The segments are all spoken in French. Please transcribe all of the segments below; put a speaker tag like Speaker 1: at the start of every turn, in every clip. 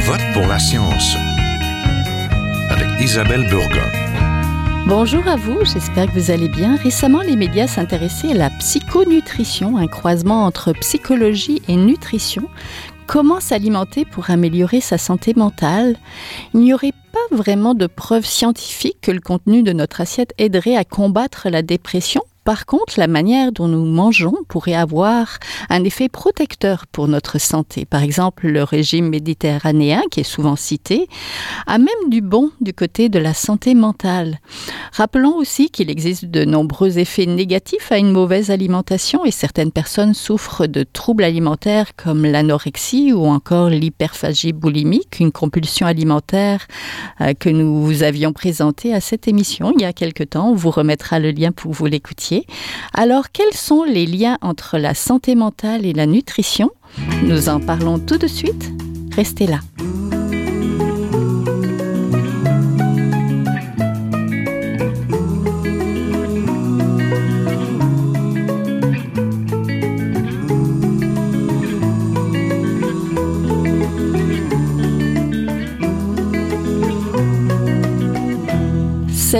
Speaker 1: vote pour la science avec Isabelle Burgon.
Speaker 2: Bonjour à vous, j'espère que vous allez bien. Récemment, les médias s'intéressaient à la psychonutrition, un croisement entre psychologie et nutrition. Comment s'alimenter pour améliorer sa santé mentale? Il n'y aurait pas vraiment de preuves scientifiques que le contenu de notre assiette aiderait à combattre la dépression? Par contre, la manière dont nous mangeons pourrait avoir un effet protecteur pour notre santé. Par exemple, le régime méditerranéen, qui est souvent cité, a même du bon du côté de la santé mentale. Rappelons aussi qu'il existe de nombreux effets négatifs à une mauvaise alimentation et certaines personnes souffrent de troubles alimentaires comme l'anorexie ou encore l'hyperphagie boulimique, une compulsion alimentaire euh, que nous vous avions présentée à cette émission il y a quelque temps. On vous remettra le lien pour vous Alors, quels sont les liens entre la santé mentale et la nutrition? Nous en parlons tout de suite. Restez là.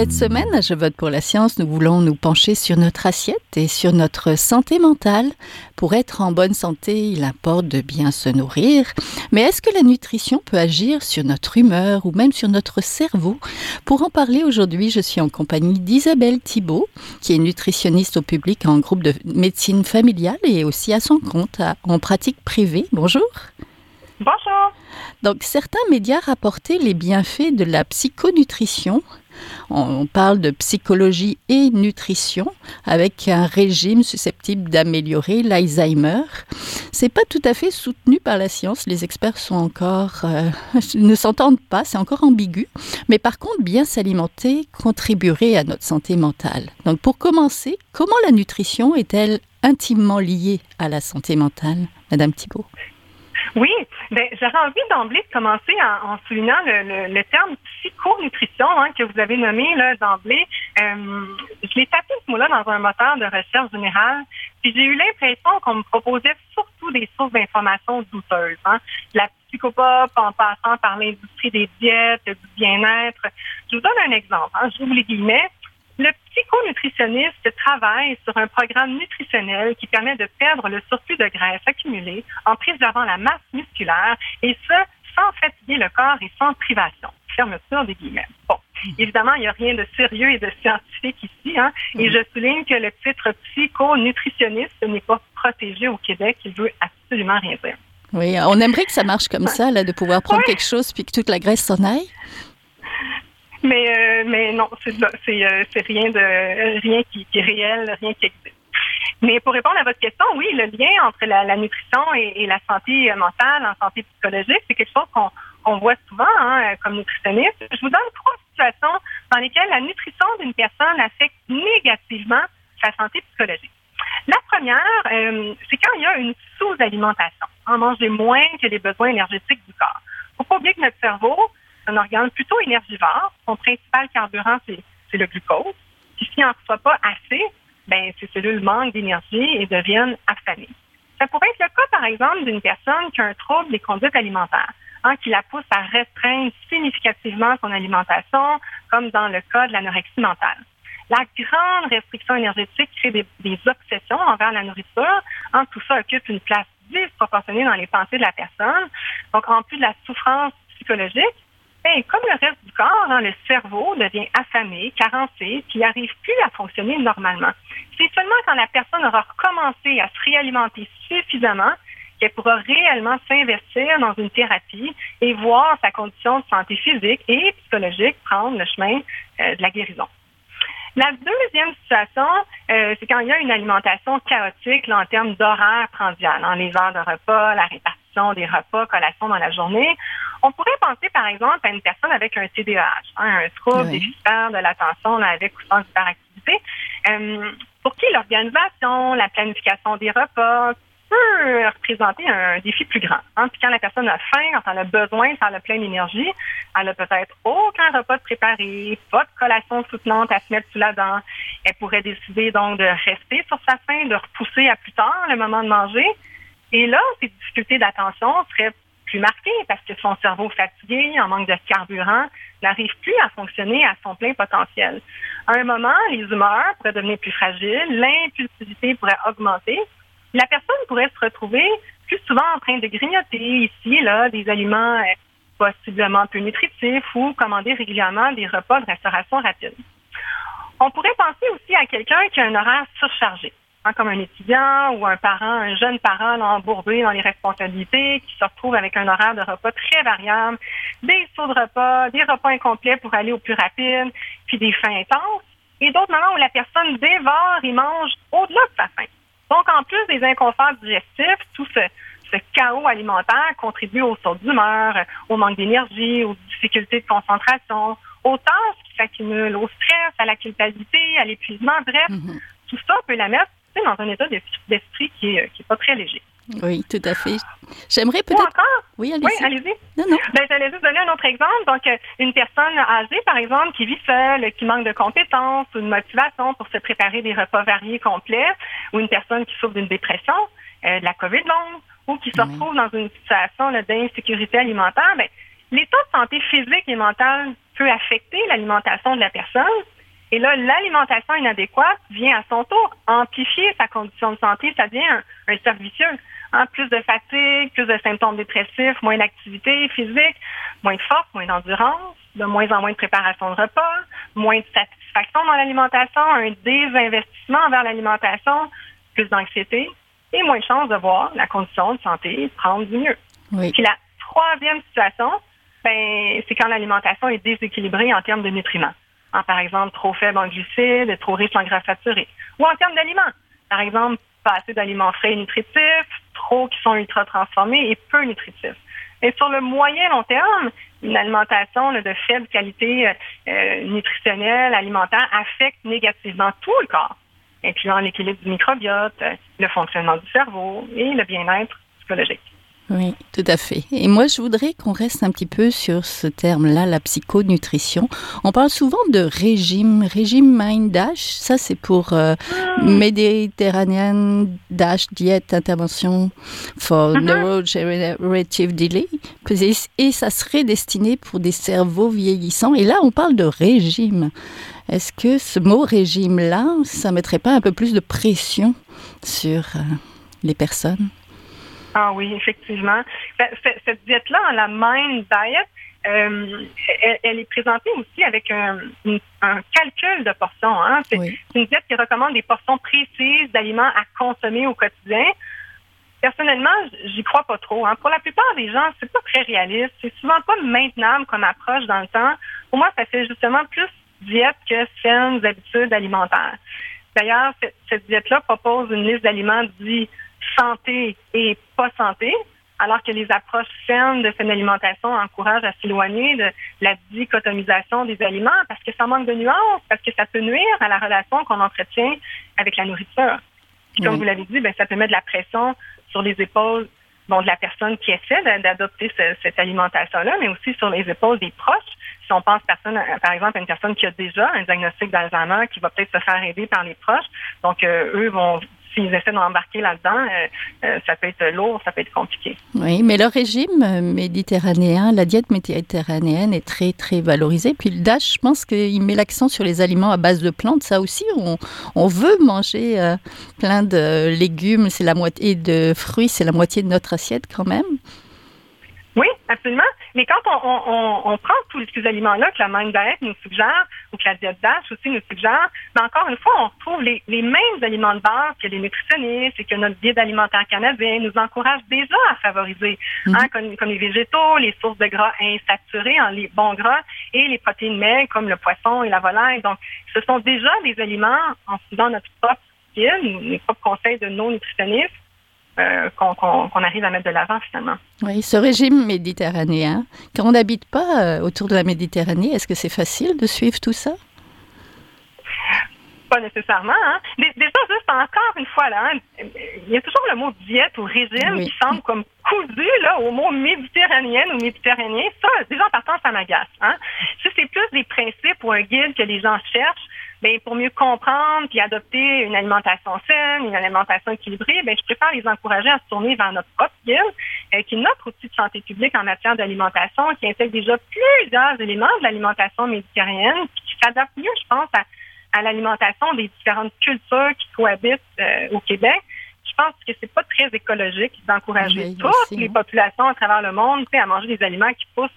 Speaker 2: Cette semaine, Je vote pour la science, nous voulons nous pencher sur notre assiette et sur notre santé mentale. Pour être en bonne santé, il importe de bien se nourrir. Mais est-ce que la nutrition peut agir sur notre humeur ou même sur notre cerveau? Pour en parler aujourd'hui, je suis en compagnie d'Isabelle Thibault, qui est nutritionniste au public en groupe de médecine familiale et aussi à son compte en pratique privée. Bonjour.
Speaker 3: Bonjour.
Speaker 2: Donc, certains médias rapportaient les bienfaits de la psychonutrition on, parle de psychologie et nutrition avec un régime susceptible d'améliorer l'Alzheimer. C'est pas tout à fait soutenu par la science. Les experts sont encore euh, ne s'entendent pas, c'est encore ambigu. Mais par contre, bien s'alimenter contribuerait à notre santé mentale. Donc, pour commencer, comment la nutrition est-elle intimement liée à la santé mentale, Madame Thibault?
Speaker 3: Oui, ben, j'aurais envie d'emblée de commencer en, soulignant le, terme psychonutrition hein, que vous avez nommé là d'emblée. Euh, je l'ai tapé ce mot-là dans un moteur de recherche générale, puis j'ai eu l'impression qu'on me proposait surtout des sources d'informations douteuses. Hein. La psychopop en passant par l'industrie des diètes, du bien-être. Je vous donne un exemple. Hein, vous les guillemets. Le psychonutritionniste travaille sur un programme nutritionnel qui permet de perdre le surplus de graisse accumulé en préservant la masse musculaire et ce, sans fatiguer le corps et sans privation. Fermeture des guillemets. Bon. Évidemment, il n'y a rien de sérieux et de scientifique ici, hein, et je souligne que le titre psychonutritionniste n'est pas protégé au Québec. Il veut absolument rien dire.
Speaker 2: Oui, on aimerait que ça marche comme ça, là, de pouvoir prendre quelque chose puis que toute la graisse s'en aille.
Speaker 3: Mais, euh, mais non, euh, c'est rien de rien qui, est réel, rien qui existe. Mais pour répondre à votre question, oui, le lien entre la, nutrition et, la santé mentale, en santé psychologique, c'est quelque chose qu'on voit souvent hein, comme nutritionniste. Je vous donne trois situations dans lesquelles la nutrition d'une personne affecte négativement sa santé psychologique. La première, euh, c'est quand il y a une sous-alimentation. On mange moins que les besoins énergétiques du corps. Il faut pas oublier que notre cerveau, un organe plutôt énergivore. Son principal carburant, c'est le glucose. Puis s'il n'en reçoit pas assez, ben, ces cellules manquent d'énergie et deviennent affamées. Ça pourrait être le cas, par exemple, d'une personne qui a un trouble des conduites alimentaires, hein, qui la pousse à restreindre significativement son alimentation, comme dans le cas de l'anorexie mentale. La grande restriction énergétique crée des, obsessions envers la nourriture. Hein, tout ça occupe une place disproportionnée dans les pensées de la personne. Donc, en plus de la souffrance psychologique, ben, comme le reste du corps, hein, le cerveau devient affamé, carencé, puis n'arrive plus à fonctionner normalement. C'est seulement quand la personne aura recommencé à se réalimenter suffisamment qu'elle pourra réellement s'investir dans une thérapie et voir sa condition de santé physique et psychologique prendre le chemin euh, de la guérison. La deuxième situation, euh, c'est quand il y a une alimentation chaotique en termes d'horaire prandial, en les heures de repas, la répartition des repas, collations dans la journée. On pourrait penser, par exemple, à une personne avec un TDAH, hein, un trouble oui. déficitaire de l'attention avec ou sans hyperactivité, euh, pour qui l'organisation, la planification des repas peut représenter un défi plus grand. Hein. Puis quand la personne a faim, quand elle a besoin, quand elle a plein d'énergie, elle a peut-être aucun repas de préparé, pas de collation soutenante à se mettre sous la dent. Elle pourrait décider donc de rester sur sa faim, de repousser à plus tard le moment de manger. Et là, ces difficultés d'attention seraient plus parce que son cerveau fatigué, en manque de carburant, n'arrive plus à fonctionner à son plein potentiel. À un moment, les humeurs pourraient devenir plus fragiles, l'impulsivité pourrait augmenter. La personne pourrait se retrouver plus souvent en train de grignoter ici et là des aliments euh, possiblement peu nutritifs ou commander régulièrement des repas de restauration rapide. On pourrait penser aussi à quelqu'un qui a un horaire surchargé. Hein, comme un étudiant ou un parent, un jeune parent embourbé dans les responsabilités, qui se retrouve avec un horaire de repas très variable, des sauts de repas, des repas incomplets pour aller au plus rapide, puis des fins intenses, et d'autres moments où la personne dévore et mange au-delà de sa faim. Donc, en plus des inconforts digestifs, tout ce, ce chaos alimentaire contribue au saut d'humeur, au manque d'énergie, aux difficultés de concentration, aux tâches qui s'accumulent, au stress, à la culpabilité, à l'épuisement. Bref, mm-hmm. tout ça peut la mettre dans un état d'esprit qui n'est qui est pas très léger.
Speaker 2: Oui, tout à fait. J'aimerais peut-être.
Speaker 3: encore?
Speaker 2: Oui, allez-y.
Speaker 3: Oui, allez-y.
Speaker 2: Non, non.
Speaker 3: Ben, j'allais juste donner un autre exemple. Donc, euh, une personne âgée, par exemple, qui vit seule, qui manque de compétences ou de motivation pour se préparer des repas variés complets, ou une personne qui souffre d'une dépression, euh, de la COVID longue, ou qui se retrouve dans une situation d'insécurité alimentaire, ben, l'état de santé physique et mentale peut affecter l'alimentation de la personne. Et là, l'alimentation inadéquate vient à son tour amplifier sa condition de santé. Ça devient un, un cercle vicieux. Hein, plus de fatigue, plus de symptômes dépressifs, moins d'activité physique, moins de force, moins d'endurance, de moins en moins de préparation de repas, moins de satisfaction dans l'alimentation, un désinvestissement envers l'alimentation, plus d'anxiété et moins de chances de voir la condition de santé prendre du mieux.
Speaker 2: Oui.
Speaker 3: Puis la troisième situation, ben, c'est quand l'alimentation est déséquilibrée en termes de nutriments par exemple, trop faible en glucides, trop riche en gras saturés. Ou en termes d'aliments. Par exemple, pas assez d'aliments frais et nutritifs, trop qui sont ultra transformés et peu nutritifs. Et sur le moyen long terme, une alimentation de faible qualité euh, euh, nutritionnelle, alimentaire, affecte négativement tout le corps, incluant l'équilibre du microbiote, le fonctionnement du cerveau et le bien-être psychologique.
Speaker 2: Oui, tout à fait. Et moi, je voudrais qu'on reste un petit peu sur ce terme-là, la psychonutrition. On parle souvent de régime, régime Mind Dash. Ça, c'est pour euh, Mediterranean Dash Diet Intervention for uh-huh. Neurogenerative Delay. Et ça serait destiné pour des cerveaux vieillissants. Et là, on parle de régime. Est-ce que ce mot régime-là, ça mettrait pas un peu plus de pression sur euh, les personnes?
Speaker 3: Ah oui, effectivement. Ben, cette diète-là, la Mind Diet, euh, elle, est présentée aussi avec un, calcul de portions. Hein. C'est une diète qui recommande des portions précises d'aliments à consommer au quotidien. Personnellement, j'y crois pas trop. Hein. Pour la plupart des gens, c'est pas très réaliste. C'est souvent pas maintenable comme approche dans le temps. Pour moi, ça fait justement plus diète que saines habitudes alimentaires. D'ailleurs, cette, cette diète-là propose une liste d'aliments dits santé et pas santé, alors que les approches saines de cette alimentation encouragent à s'éloigner de la dichotomisation des aliments parce que ça manque de nuances, parce que ça peut nuire à la relation qu'on entretient avec la nourriture. comme vous l'avez dit, ben, ça peut mettre de la pression sur les épaules bon, de la personne qui essaie d'adopter cette alimentation-là, mais aussi sur les épaules des proches. Si on pense personne, par exemple à une personne qui a déjà un diagnostic d'Alzheimer, qui va peut-être se faire aider par les proches, donc euh, eux vont s'ils essaient d'embarquer là-dedans, euh, euh, ça peut être lourd, ça peut être compliqué.
Speaker 2: Oui, mais le régime méditerranéen, la diète méditerranéenne est très, très valorisée. Puis le DASH, je pense qu'il met l'accent sur les aliments à base de plantes. Ça aussi, on, veut manger euh, plein de légumes, c'est la moitié de fruits, c'est la moitié de notre assiette quand même.
Speaker 3: Oui, absolument. Mais quand on, on, on prend tous ces aliments-là que la Mind Diet nous suggère, ou que la diète DASH aussi nous suggère, mais encore une fois, on retrouve les, les mêmes aliments de base que les nutritionnistes et que notre guide alimentaire canadien nous encourage déjà à favoriser, mhm. hein, comme, comme, les végétaux, les sources de gras insaturés, en les bons gras, et les protéines maigres comme le poisson et la volaille. Donc, ce sont déjà des aliments, en suivant notre propre guide, les propres conseils de nos nutritionnistes, euh, qu'on arrive à mettre de l'avant finalement.
Speaker 2: Oui, ce régime méditerranéen, quand on n'habite pas euh, autour de la Méditerranée, est-ce que c'est facile de suivre tout ça?
Speaker 3: Pas nécessairement. Hein? Déjà, juste encore une fois, là, hein, il y a toujours le mot diète ou régime qui semble comme cousu là, au mot méditerranéen ou méditerranéen. Ça, déjà en partant, ça m'agace. Hein? c'est plus des principes ou un guide que les gens cherchent, ben, pour mieux comprendre puis adopter une alimentation saine, une alimentation équilibrée, ben, je préfère les encourager à se tourner vers notre propre guide qui est notre outil de santé publique en matière d'alimentation, qui intègre déjà plusieurs éléments de l'alimentation méditerranéenne, qui s'adapte mieux, je pense, à, l'alimentation des différentes cultures qui cohabitent au Québec je pense que c'est pas très écologique d'encourager toutes les populations à travers le monde à manger des aliments qui poussent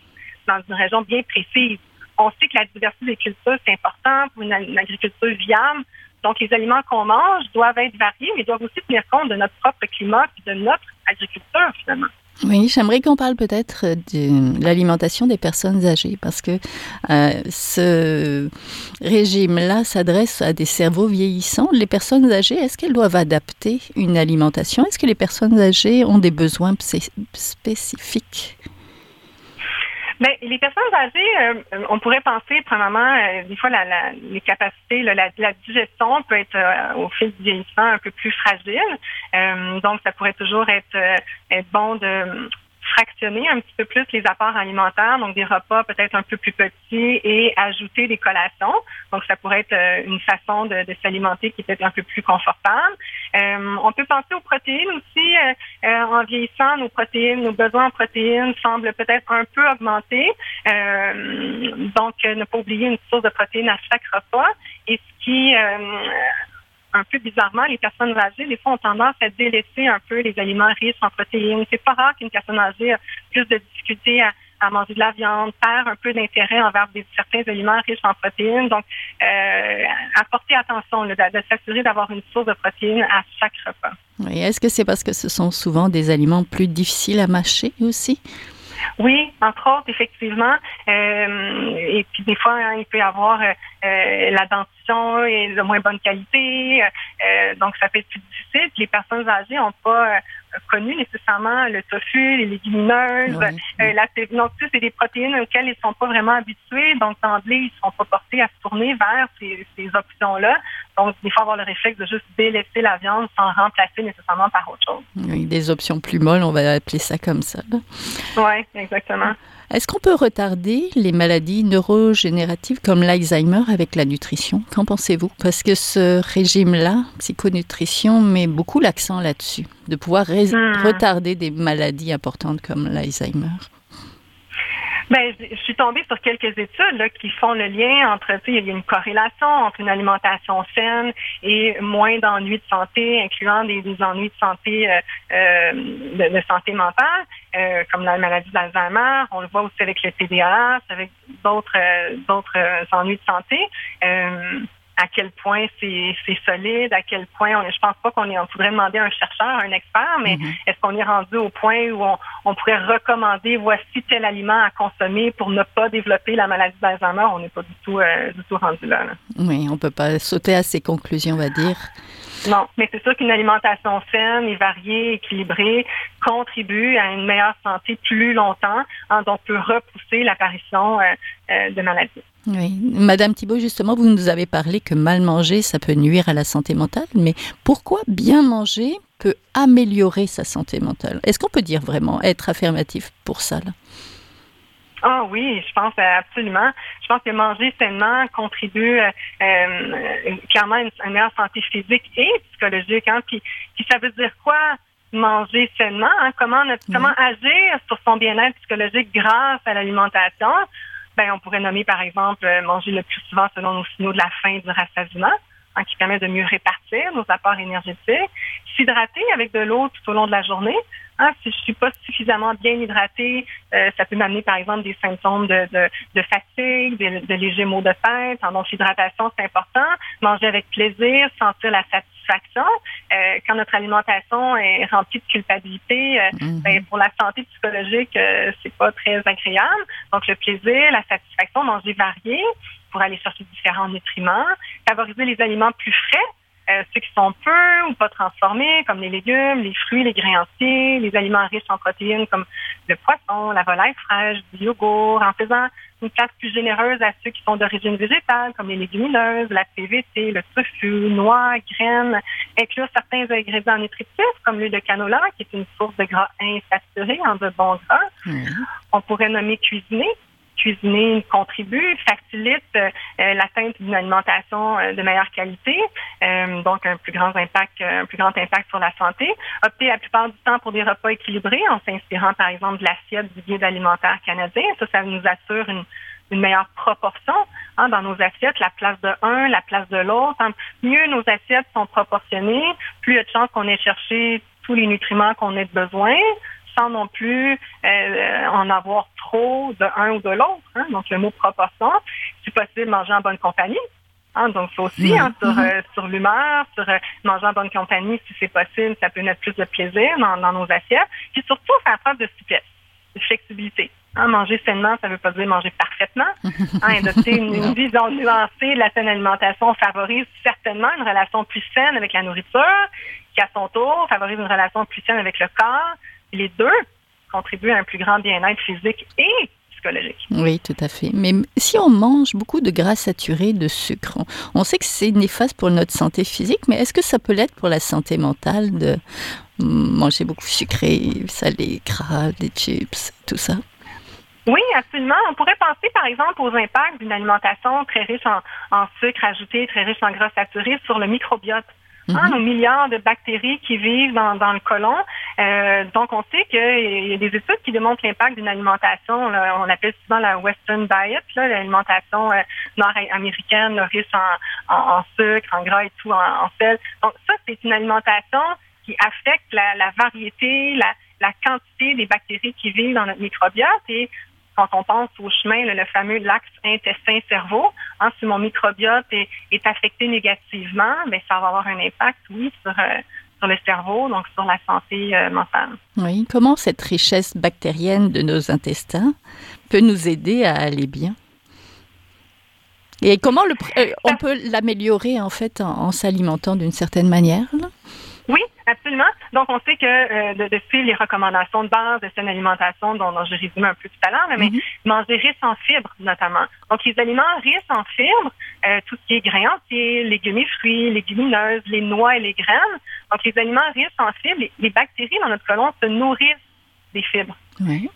Speaker 3: dans une région bien précise. On sait que la diversité des cultures, c'est important pour une, agriculture viable. Donc, les aliments qu'on mange doivent être variés, mais doivent aussi tenir compte de notre propre climat et de notre agriculture, finalement.
Speaker 2: Oui, j'aimerais qu'on parle peut-être de l'alimentation des personnes âgées parce que euh, ce régime-là s'adresse à des cerveaux vieillissants. Les personnes âgées, est-ce qu'elles doivent adapter une alimentation? Est-ce que les personnes âgées ont des besoins spécifiques?
Speaker 3: Bien, les personnes âgées, euh, on pourrait penser, premièrement, euh, des fois, la, la, les capacités, la, la, digestion peut être euh, au fil du vieillissement un peu plus fragile. donc, ça pourrait toujours être, être bon de fractionner un petit peu plus les apports alimentaires, donc des repas peut-être un peu plus petits et ajouter des collations. Donc, ça pourrait être euh, une façon de, s'alimenter qui est peut-être un peu plus confortable. Euh, on peut penser aux protéines aussi. Euh, en vieillissant, nos protéines, nos besoins en protéines semblent peut-être un peu augmenter. donc, ne pas oublier une source de protéines à chaque repas. Et ce qui un peu bizarrement, les personnes âgées, des fois, ont tendance à délaisser un peu les aliments riches en protéines. C'est pas rare qu'une personne âgée ait plus de difficultés à, manger de la viande, perd un peu d'intérêt envers des, certains aliments riches en protéines. Donc, euh, apporter attention, de, s'assurer d'avoir une source de protéines à chaque repas.
Speaker 2: Oui. Est-ce que c'est parce que ce sont souvent des aliments plus difficiles à mâcher aussi?
Speaker 3: Oui, entre autres, effectivement. Euh, et puis des fois, hein, il peut y avoir euh, euh, la dentition est de moins bonne qualité, donc ça peut être plus difficile. les personnes âgées n'ont pas connu nécessairement le tofu, les légumineuses, la donc c'est des protéines auxquelles ils ne sont pas vraiment habitués, donc d'emblée ils ne sont pas portés à se tourner vers ces, ces options-là. Donc, il faut avoir le réflexe de juste délaisser la viande sans remplacer nécessairement par autre chose.
Speaker 2: Oui, des options plus molles, on va appeler ça comme ça.
Speaker 3: Oui, exactement.
Speaker 2: Est-ce qu'on peut retarder les maladies neurogénératives comme l'Alzheimer avec la nutrition? Qu'en pensez-vous? Parce que ce régime-là, psychonutrition, met beaucoup l'accent là-dessus, de pouvoir hmm. retarder des maladies importantes comme l'Alzheimer.
Speaker 3: Ben, je suis tombée sur quelques études là, qui font le lien entre, il y a une corrélation entre une alimentation saine et moins d'ennuis de santé, incluant des, ennuis de santé, euh, euh, de, santé mentale, euh, comme la maladie d'Alzheimer. On le voit aussi avec le TDAH, avec d'autres d'autres ennuis de santé à quel point c'est solide, à quel point on, je pense pas qu'on est, on faudrait demander à un chercheur, un expert, mais mm-hmm. est-ce qu'on est rendu au point où on, pourrait recommander voici tel aliment à consommer pour ne pas développer la maladie d'Alzheimer On n'est pas du tout, euh, du tout rendu là,
Speaker 2: Oui, on peut pas sauter à ces conclusions, on va dire.
Speaker 3: Non, mais c'est sûr qu'une alimentation saine et variée, équilibrée, contribue à une meilleure santé plus longtemps, hein, donc peut repousser l'apparition euh, euh, de maladies.
Speaker 2: Oui. Madame Thibault, justement, vous nous avez parlé que mal manger, ça peut nuire à la santé mentale, mais pourquoi bien manger peut améliorer sa santé mentale? Est-ce qu'on peut dire vraiment, être affirmatif pour ça
Speaker 3: Ah oui, je pense absolument. Je pense que manger sainement contribue euh, euh clairement à une, meilleure santé physique et psychologique. Hein. Puis, ça veut dire quoi manger sainement hein? Comment, comment agir sur son bien-être psychologique grâce à l'alimentation? Ben, on pourrait nommer, par exemple, euh, manger le plus souvent selon nos signaux de la faim du rassasiement, hein, qui permet de mieux répartir nos apports énergétiques. S'hydrater avec de l'eau tout au long de la journée. Hein, si je suis pas suffisamment bien hydratée, euh, ça peut m'amener, par exemple, des symptômes de, de, de fatigue, de, de, légers maux de tête. Donc, l'hydratation, c'est important. Manger avec plaisir, sentir la satisfaction euh, quand notre alimentation est remplie de culpabilité, euh, mhm. ben, pour la santé psychologique, euh, c'est pas très agréable. Donc le plaisir, la satisfaction, manger varié pour aller chercher différents nutriments, favoriser les aliments plus frais. Ceux qui sont peu ou pas transformés, comme les légumes, les fruits, les grains entiers, les aliments riches en protéines comme le poisson, la volaille fraîche, du yogourt, en faisant une place plus généreuse à ceux qui sont d'origine végétale, comme les légumineuses, la PVC, le tofu, noix, graines, inclure certains ingrédients nutritifs, comme l'huile de canola, qui est une source de gras insaturé en de bons gras. On pourrait nommer cuisiner, cuisiner contribue, facilite l'atteinte d'une alimentation de meilleure qualité, donc un plus grand impact, un plus grand impact sur la santé. Opter la plupart du temps pour des repas équilibrés en s'inspirant par exemple de l'assiette du guide alimentaire canadien. Ça, ça nous assure une une meilleure proportion hein, dans nos assiettes, la place de un, la place de l'autre. Hein. Mieux nos assiettes sont proportionnées, plus il y a de chances qu'on ait cherché tous les nutriments qu'on ait besoin, sans non plus euh, en avoir trop de un ou de l'autre. Hein. Donc le mot proportion, si possible, manger en bonne compagnie. donc, ça aussi, hein, sur, mm-hmm. euh, sur l'humeur, sur euh, manger en bonne compagnie, si c'est possible, ça peut mettre plus de plaisir dans, dans nos assiettes. Puis surtout, faire preuve de souplesse, de flexibilité. Hein, manger sainement, ça ne veut pas dire manger parfaitement. Hein, adopter une, vision nuancée de la saine alimentation favorise certainement une relation plus saine avec la nourriture, qui à son tour favorise une relation plus saine avec le corps. Les deux contribuent à un plus grand bien-être physique et psychologique.
Speaker 2: Oui, tout à fait. Mais si on mange beaucoup de gras saturés, de sucre, on, sait que c'est néfaste pour notre santé physique, mais est-ce que ça peut l'être pour la santé mentale de manger beaucoup sucré, salé, gras, des chips, tout ça?
Speaker 3: Oui, absolument. On pourrait penser, par exemple, aux impacts d'une alimentation très riche en, en sucre ajouté, très riche en gras saturés sur le microbiote. Nos milliards de bactéries qui vivent dans, le côlon. Euh, donc, on sait qu'il y a des études qui démontrent l'impact d'une alimentation, on appelle souvent la Western Diet, l'alimentation euh, nord-américaine riche en, en, sucre, en gras et tout, en, sel. Donc, ça, c'est une alimentation qui affecte la, variété, la, quantité des bactéries qui vivent dans notre microbiote quand on pense au chemin, le, fameux l'axe intestin-cerveau, hein, si mon microbiote est, affecté négativement, mais ben, ça va avoir un impact, oui, sur, euh, sur le cerveau, donc sur la santé euh, mentale.
Speaker 2: Oui, comment cette richesse bactérienne de nos intestins peut nous aider à aller bien? Et comment le, euh, on peut l'améliorer en fait en, s'alimentant d'une certaine manière?
Speaker 3: Oui, absolument. Donc, on sait que euh, de, de, suivre les recommandations de base de cette alimentation dont, dont j'ai résumé un peu tout à l'heure, mais mm-hmm. manger riche en fibres notamment. Donc, les aliments riches en fibres, euh, tout ce qui est grains entiers, légumes et fruits, légumineuses, les noix et les graines. Donc, les aliments riches en fibres, les, bactéries dans notre côlon se nourrissent des fibres.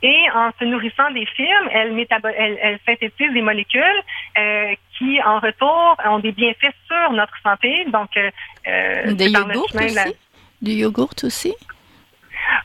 Speaker 3: Et en se nourrissant des fibres, elles, elles, elles synthétisent des molécules euh, qui, en retour, ont des bienfaits sur notre santé. Donc,
Speaker 2: euh, des yogourts aussi? Du yogourt aussi?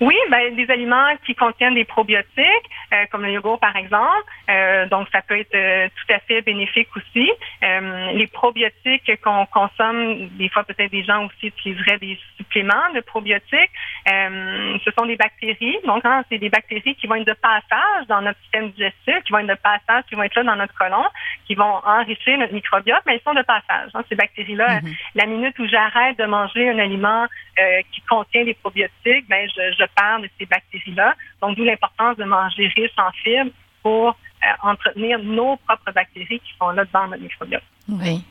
Speaker 3: Oui, ben, des aliments qui contiennent des probiotiques, euh, comme le yogourt par exemple. Euh, donc, ça peut être euh, tout à fait bénéfique aussi. les probiotiques qu'on consomme, des fois peut-être des gens aussi utiliseraient des suppléments de probiotiques. ce sont des bactéries. Donc, hein, c'est des bactéries qui vont être de passage dans notre système digestif, qui vont être de passage, qui vont être là dans notre côlon, qui vont enrichir notre microbiote, mais elles sont de passage. Hein, ces bactéries-là, mm-hmm. la minute où j'arrête de manger un aliment qui contient des probiotiques, ben je je parle de ces bactéries-là. Donc, d'où l'importance de manger riche en fibres pour euh, entretenir nos propres bactéries qui sont là dans notre microbiote.
Speaker 2: Oui.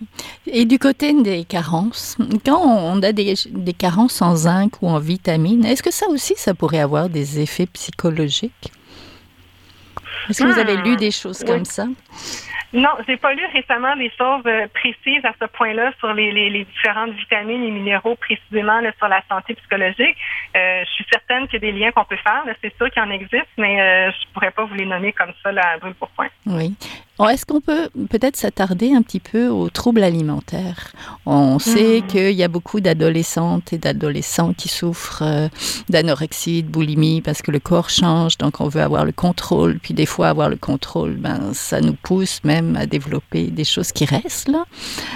Speaker 2: Et du côté des carences, quand on a des, des carences en zinc ou en vitamines, est-ce que ça aussi, ça pourrait avoir des effets psychologiques? Est-ce que vous avez lu hmm. des choses comme ça?
Speaker 3: Non, j'ai pas lu récemment des choses euh, précises à ce point-là sur les, les, les, différentes vitamines et minéraux précisément là, sur la santé psychologique. Euh, je suis certaine qu'il y a des liens qu'on peut faire. C'est sûr qu'il en existe, mais euh, je pourrais pas vous les nommer comme ça là, à brûle pour point.
Speaker 2: Oui. Est-ce qu'on peut peut-être s'attarder un petit peu aux troubles alimentaires? On sait hmm. qu'il y a beaucoup d'adolescentes et d'adolescents qui souffrent euh, d'anorexie, de boulimie, parce que le corps change, donc on veut avoir le contrôle. Puis des fois, avoir le contrôle, ben, ça nous pousse même à développer des choses qui restent là.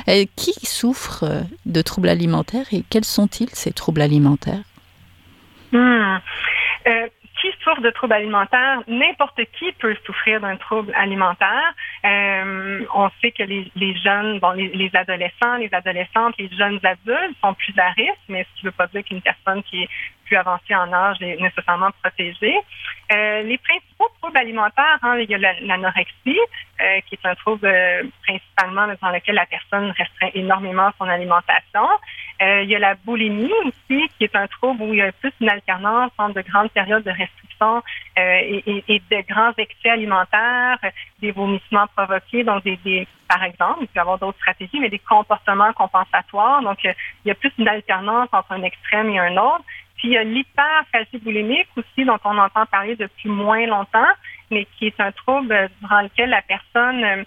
Speaker 2: Et qui souffre euh, de troubles alimentaires et quels sont-ils ces troubles alimentaires?
Speaker 3: Hmm. euh, qui souffre de troubles alimentaires, n'importe qui peut souffrir d'un trouble alimentaire. Euh, on sait que les, les jeunes, bon, les, les, adolescents, les adolescentes, les jeunes adultes sont plus à risque, mais ce qui ne veut pas dire qu'une personne qui est plus avancée en âge est nécessairement protégée. Euh, les principaux troubles alimentaires, hein, il y a l'anorexie, euh, qui est un trouble euh, principalement dans lequel la personne restreint énormément son alimentation. Euh, il y a la boulimie aussi, qui est un trouble où il y a plus une alternance entre de grandes périodes de restriction et, et, et, de grands excès alimentaires, des vomissements provoqués, donc des, des par exemple, il peut y avoir d'autres stratégies, mais des comportements compensatoires. Donc, il y a plus une alternance entre un extrême et un autre. Puis il y a l'hyperphagie boulimique aussi, dont on entend parler depuis moins longtemps, mais qui est un trouble durant lequel la personne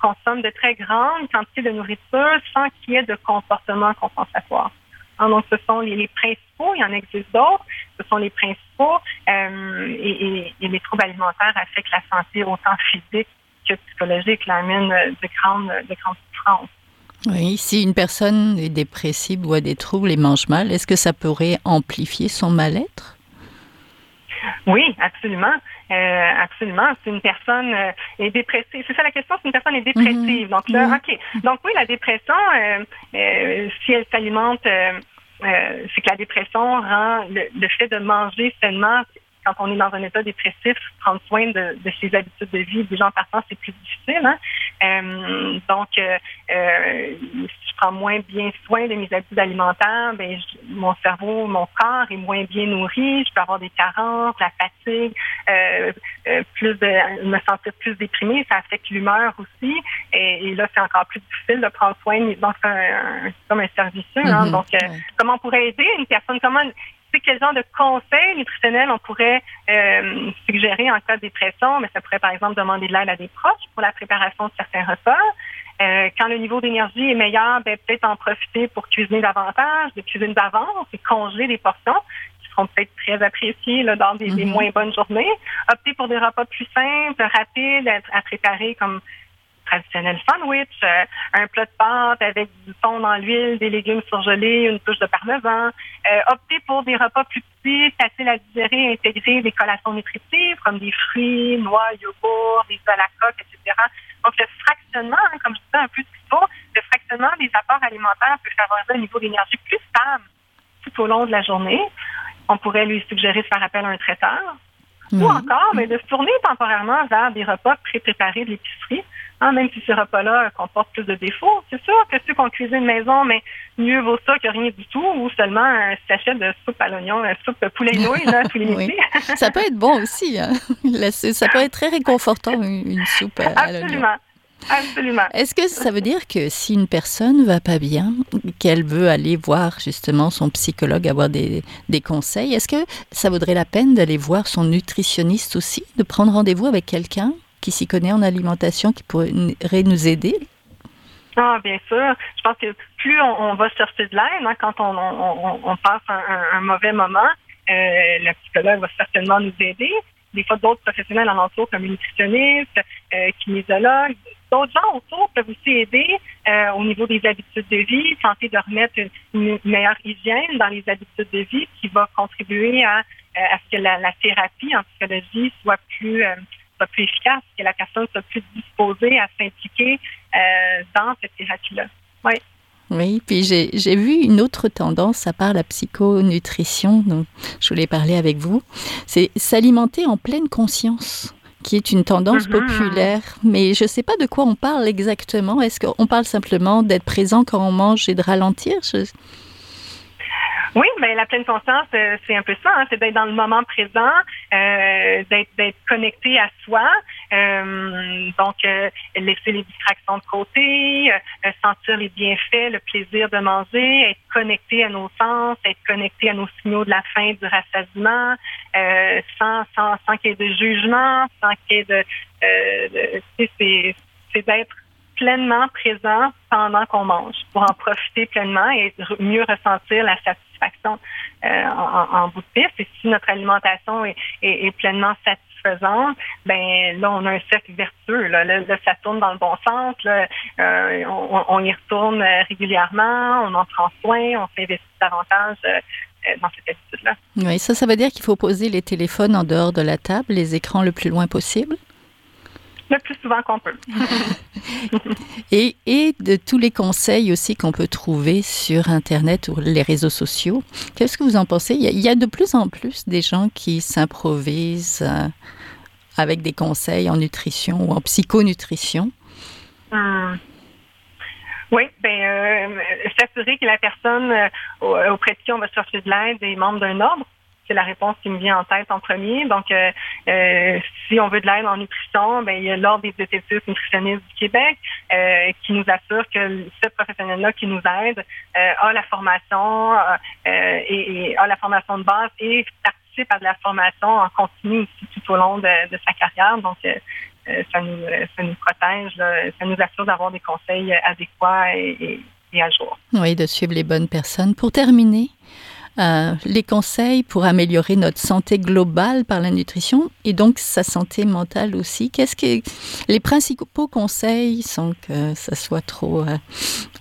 Speaker 3: consomme de très grandes quantités de nourriture sans qu'il y ait de comportement compensatoire. Donc, ce sont les, principaux, il y en existe d'autres, ce sont les principaux, et, les troubles alimentaires affectent la santé autant physique que psychologique, amènent de grandes, de grandes souffrances.
Speaker 2: Oui, si une personne est dépressive ou a des troubles et mange mal, est-ce que ça pourrait amplifier son mal-être?
Speaker 3: Oui, absolument. Euh, absolument. Si une personne euh, est dépressive, c'est ça la question, si une personne est dépressive. Mhm. Donc là, mhm. OK. Donc oui, la dépression, euh, si elle s'alimente, c'est que la dépression rend le, fait de manger seulement quand on est dans un état dépressif, prendre soin de, ses habitudes de vie, déjà en partant, c'est plus difficile. Hein? Euh, donc, euh, euh, si je prends moins bien soin de mes habitudes alimentaires, ben, mon cerveau, mon corps est moins bien nourri, je peux avoir des carences, la fatigue, plus de me sentir plus déprimée, ça affecte l'humeur aussi. Et, là, c'est encore plus difficile de prendre soin. Donc, c'est comme un service. Hein? Mm-hmm. Donc, comment on pourrait aider une personne? Comment c'est quel genre de conseils nutritionnels on pourrait euh, suggérer en cas de dépression, mais ça pourrait par exemple demander de l'aide à des proches pour la préparation de certains repas. Euh, quand le niveau d'énergie est meilleur, ben, peut-être en profiter pour cuisiner davantage, de cuisiner d'avance et congeler des portions qui seront peut-être très appréciées là, dans des, mm-hmm. moins bonnes journées. Opter pour des repas plus simples, rapides à préparer comme traditionnel sandwich, euh, un plat de pâtes avec du thon dans l'huile, des légumes surgelés, une touche de parmesan. Euh, opter pour des repas plus petits, faciles à digérer, intégrer des collations nutritives comme des fruits, noix, yogourt, des œufs à la coque, etc. Donc, le fractionnement, hein, comme je disais un peu plus tôt, le fractionnement des apports alimentaires peut favoriser un niveau d'énergie plus stable tout au long de la journée. On pourrait lui suggérer de faire appel à un traiteur. Ou encore, mais de se tourner temporairement vers des repas pré-préparés de l'épicerie ah, même si ces repas-là comportent plus de défauts, c'est sûr que ceux qu'on cuisine maison, mais mieux vaut ça que rien du tout, ou seulement un sachet de soupe à l'oignon, une soupe poulet nouilles, là, tous les oui.
Speaker 2: Ça peut être bon aussi. Hein? Ça peut être très réconfortant, une soupe à l'oignon.
Speaker 3: Absolument. Absolument.
Speaker 2: Est-ce que ça veut dire que si une personne va pas bien, qu'elle veut aller voir justement son psychologue, avoir des, des conseils, est-ce que ça vaudrait la peine d'aller voir son nutritionniste aussi, de prendre rendez-vous avec quelqu'un qui s'y connaît en alimentation qui pourrait nous aider?
Speaker 3: Ah, bien sûr. Je pense que plus on, va chercher de l'aide, hein, quand on, passe un, mauvais moment, euh, le psychologue va certainement nous aider. Des fois, d'autres professionnels en entour, comme nutritionnistes, euh, kinésiologues, d'autres gens autour peuvent aussi aider euh, au niveau des habitudes de vie, tenter de remettre une, meilleure hygiène dans les habitudes de vie qui va contribuer à, euh, à ce que la, thérapie en psychologie soit plus plus efficace, que la personne soit plus disposée à s'impliquer euh, dans cette thérapie-là. Oui.
Speaker 2: Oui, puis j'ai vu une autre tendance à part la psychonutrition, dont je voulais parler avec vous, c'est s'alimenter en pleine conscience qui est une tendance mm-hmm. populaire, mais je ne sais pas de quoi on parle exactement. Est-ce qu'on parle simplement d'être présent quand on mange et de ralentir?
Speaker 3: Oui, mais la pleine conscience, euh, c'est un peu ça, hein, c'est d'être dans le moment présent, euh, d'être connecté à soi, donc laisser les distractions de côté, sentir les bienfaits, le plaisir de manger, être connecté à nos sens, être connecté à nos signaux de la faim, du rassasiement, sans, sans, sans qu'il y ait de jugement, sans qu'il y ait de, de c'est d'être pleinement présent pendant qu'on mange pour en profiter pleinement et mieux ressentir la satisfaction euh, en, bout de piste. Et si notre alimentation est, pleinement satisfaisante, ben là, on a un cercle vertueux. Là, ça tourne dans le bon sens. Là, euh, on, y retourne euh, régulièrement, on en prend soin, on s'investit davantage dans cette habitude-là.
Speaker 2: Oui, ça, ça veut dire qu'il faut poser les téléphones en dehors de la table, les écrans le plus loin possible?
Speaker 3: Le plus souvent qu'on peut.
Speaker 2: et, et, de tous les conseils aussi qu'on peut trouver sur Internet ou les réseaux sociaux, qu'est-ce que vous en pensez? Il y, a, de plus en plus des gens qui s'improvisent euh, avec des conseils en nutrition ou en psychonutrition.
Speaker 3: Hum. Oui, ben euh, s'assurer que la personne euh, auprès de qui on va chercher de l'aide est membre d'un ordre c'est la réponse qui me vient en tête en premier. Donc, euh, euh, si on veut de l'aide en nutrition, ben, il y a l'Ordre des diététistes nutritionnistes du Québec euh, qui nous assure que ce professionnel-là qui nous aide a la formation et, a la formation de base et participe à de la formation en continu tout au long de, sa carrière. Donc, ça, nous, ça nous protège, ça nous assure d'avoir des conseils adéquats et, et à jour.
Speaker 2: Oui, de suivre les bonnes personnes. Pour terminer, euh, les conseils pour améliorer notre santé globale par la nutrition et donc sa santé mentale aussi. Qu'est-ce que les principaux conseils sont que ça soit trop euh,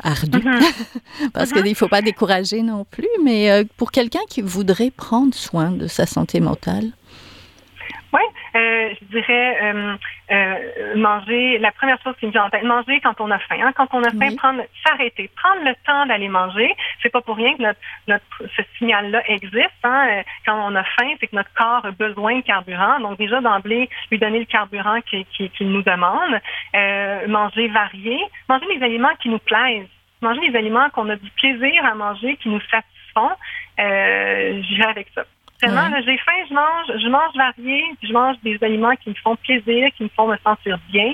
Speaker 2: ardu mhm. parce qu'il ne faut pas décourager non plus, mais euh, pour quelqu'un qui voudrait prendre soin de sa santé mentale.
Speaker 3: Oui, euh, je dirais euh, euh, manger. La première chose qui me vient en tête, manger quand on a faim. Hein. Quand on a faim, prendre, s'arrêter, prendre le temps d'aller manger. C'est pas pour rien que notre, notre ce signal-là existe. Hein. Quand on a faim, c'est que notre corps a besoin de carburant. Donc déjà d'emblée, lui donner le carburant qu'il qui, qui nous demande. manger varié, manger des aliments qui nous plaisent manger des aliments qu'on a du plaisir à manger, qui nous satisfont, euh, j'irai avec ça. Tellement, j'ai faim, je mange, je mange varié, je mange des aliments qui me font plaisir, qui me font me sentir bien.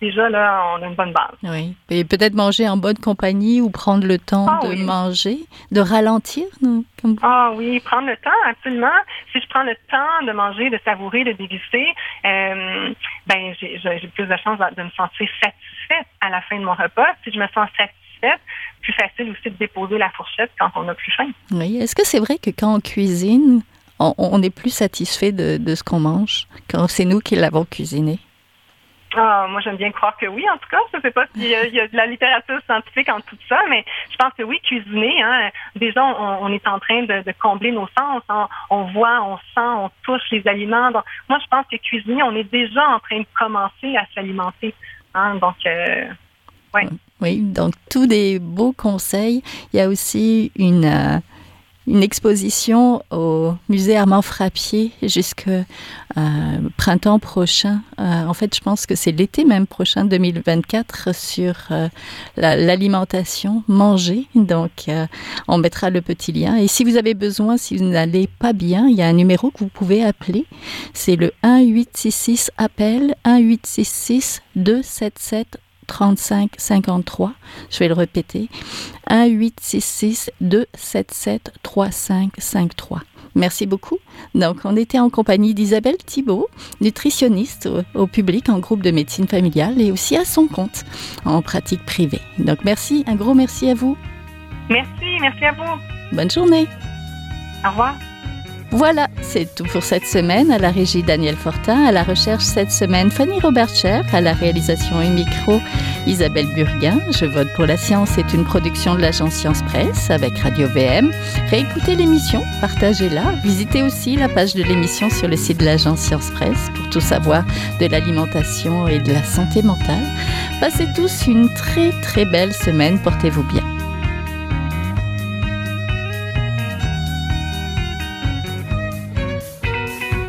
Speaker 3: Déjà, là, on a une bonne base.
Speaker 2: Oui. Et peut-être manger en bonne compagnie ou prendre le temps ah de manger, de ralentir, non?
Speaker 3: Ah oui, prendre le temps, absolument. Si je prends le temps de manger, de savourer, de déguster, euh, ben j'ai plus de chance de me sentir satisfaite à la fin de mon repas. Si je me sens satisfaite, plus facile aussi de déposer la fourchette quand on n'a plus faim.
Speaker 2: Oui. Est-ce que c'est vrai que quand on cuisine, on, est plus satisfait de, ce qu'on mange quand c'est nous qui l'avons cuisiné?
Speaker 3: Ah, moi, j'aime bien croire que oui, en tout cas. Je ne sais pas s'il y, a de la littérature scientifique en tout ça, mais je pense que oui, cuisiner, hein, déjà, on, est en train de, combler nos sens. Hein. On voit, on sent, on touche les aliments. Moi, je pense que cuisiner, on est déjà en train de commencer à s'alimenter. Hein. Donc, euh.
Speaker 2: Oui, donc tous des beaux conseils. Il y a aussi une... Euh, une exposition au musée Armand Frappier jusqu'au euh, printemps prochain. Euh, en fait, je pense que c'est l'été même prochain, 2024, sur euh, l'alimentation, manger. Donc, on mettra le petit lien. Et si vous avez besoin, si vous n'allez pas bien, il y a un numéro que vous pouvez appeler. C'est le 1866 appel 1866 277 35 53. Je vais le répéter. 1 8 6 6 2 7 7 3 5 5 3. Merci beaucoup. Donc, on était en compagnie d'Isabelle Thibault, nutritionniste au, public en groupe de médecine familiale et aussi à son compte en pratique privée. Donc, merci, un gros merci à vous.
Speaker 3: Merci, merci à vous.
Speaker 2: Bonne journée.
Speaker 3: Au revoir.
Speaker 2: Voilà, c'est tout pour cette semaine. À la régie Daniel Fortin, à la recherche cette semaine Fanny Robertcher, à la réalisation et micro Isabelle Burguin. Je vote pour la science est une production de l'agence Science Presse avec Radio VM. Réécoutez l'émission, partagez-la. Visitez aussi la page de l'émission sur le site de l'agence Science Presse pour tout savoir de l'alimentation et de la santé mentale. Passez tous une très très belle semaine. Portez-vous bien.